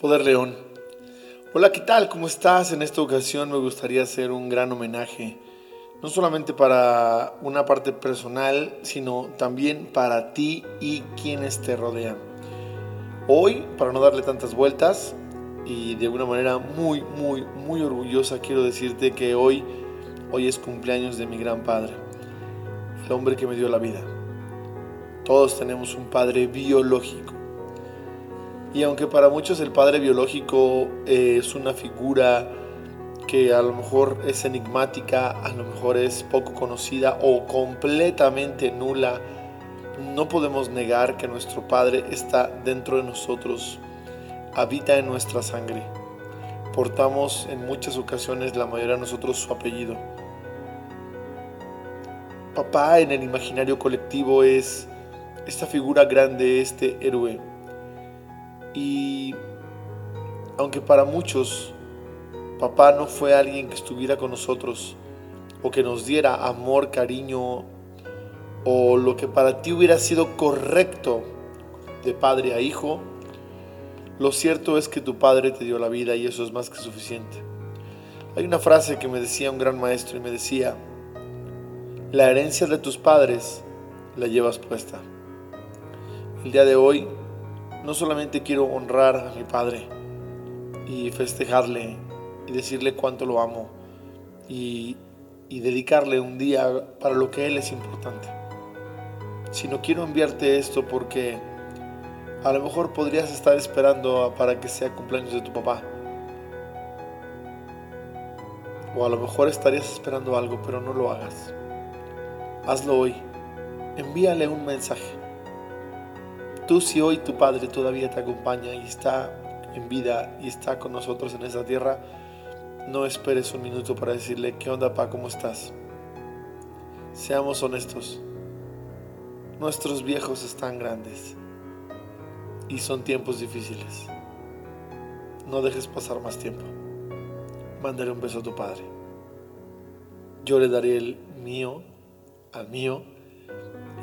Poder León. Hola, ¿qué tal? ¿Cómo estás? En esta ocasión me gustaría hacer un gran homenaje, no solamente para una parte personal, sino también para ti y quienes te rodean. Hoy, para no darle tantas vueltas y de una manera muy, muy, muy orgullosa, quiero decirte que hoy, hoy es cumpleaños de mi gran padre, el hombre que me dio la vida. Todos tenemos un padre biológico y aunque para muchos el padre biológico eh, es una figura que a lo mejor es enigmática, a lo mejor es poco conocida o completamente nula, no podemos negar que nuestro Padre está dentro de nosotros, habita en nuestra sangre. Portamos en muchas ocasiones, la mayoría de nosotros, su apellido. Papá en el imaginario colectivo es esta figura grande, este héroe y aunque para muchos papá no fue alguien que estuviera con nosotros o que nos diera amor, cariño o lo que para ti hubiera sido correcto de padre a hijo, lo cierto es que tu padre te dio la vida y eso es más que suficiente. Hay una frase que me decía un gran maestro y me decía, la herencia de tus padres la llevas puesta. El día de hoy no solamente quiero honrar a mi padre y festejarle y decirle cuánto lo amo y, dedicarle un día para lo que él es importante, sino quiero enviarte esto porque a lo mejor podrías estar esperando para que sea cumpleaños de tu papá. O a lo mejor estarías esperando algo, pero no lo hagas. Hazlo hoy. Envíale un mensaje Tú si hoy tu Padre todavía te acompaña y está en vida y está con nosotros en esta tierra, no esperes un minuto para decirle, ¿qué onda, Pa? ¿Cómo estás? Seamos honestos. Nuestros viejos están grandes y son tiempos difíciles. No dejes pasar más tiempo. Mándale un beso a tu Padre. Yo le daré el mío al mío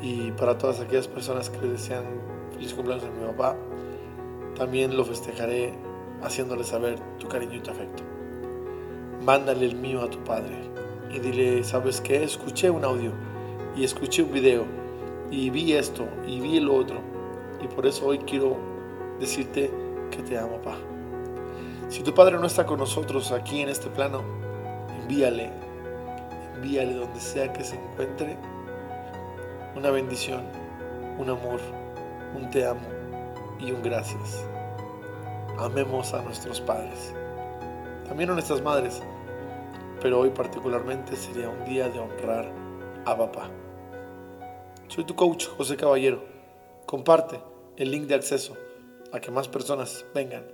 y para todas aquellas personas que le desean feliz cumpleaños a mi papá, también lo festejaré haciéndole saber tu cariño y tu afecto. Mándale el mío a tu padre y dile, ¿sabes qué? Escuché un audio y escuché un video y vi esto y vi lo otro y por eso hoy quiero decirte que te amo, papá. Si tu padre no está con nosotros aquí en este plano, envíale, envíale donde sea que se encuentre una bendición, un amor un te amo y un gracias. Amemos a nuestros padres, también a nuestras madres, pero hoy particularmente sería un día de honrar a papá. Soy tu coach, José Caballero. Comparte el link de acceso a que más personas vengan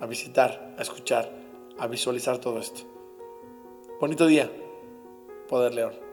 a visitar, a escuchar, a visualizar todo esto. Bonito día, Poder León.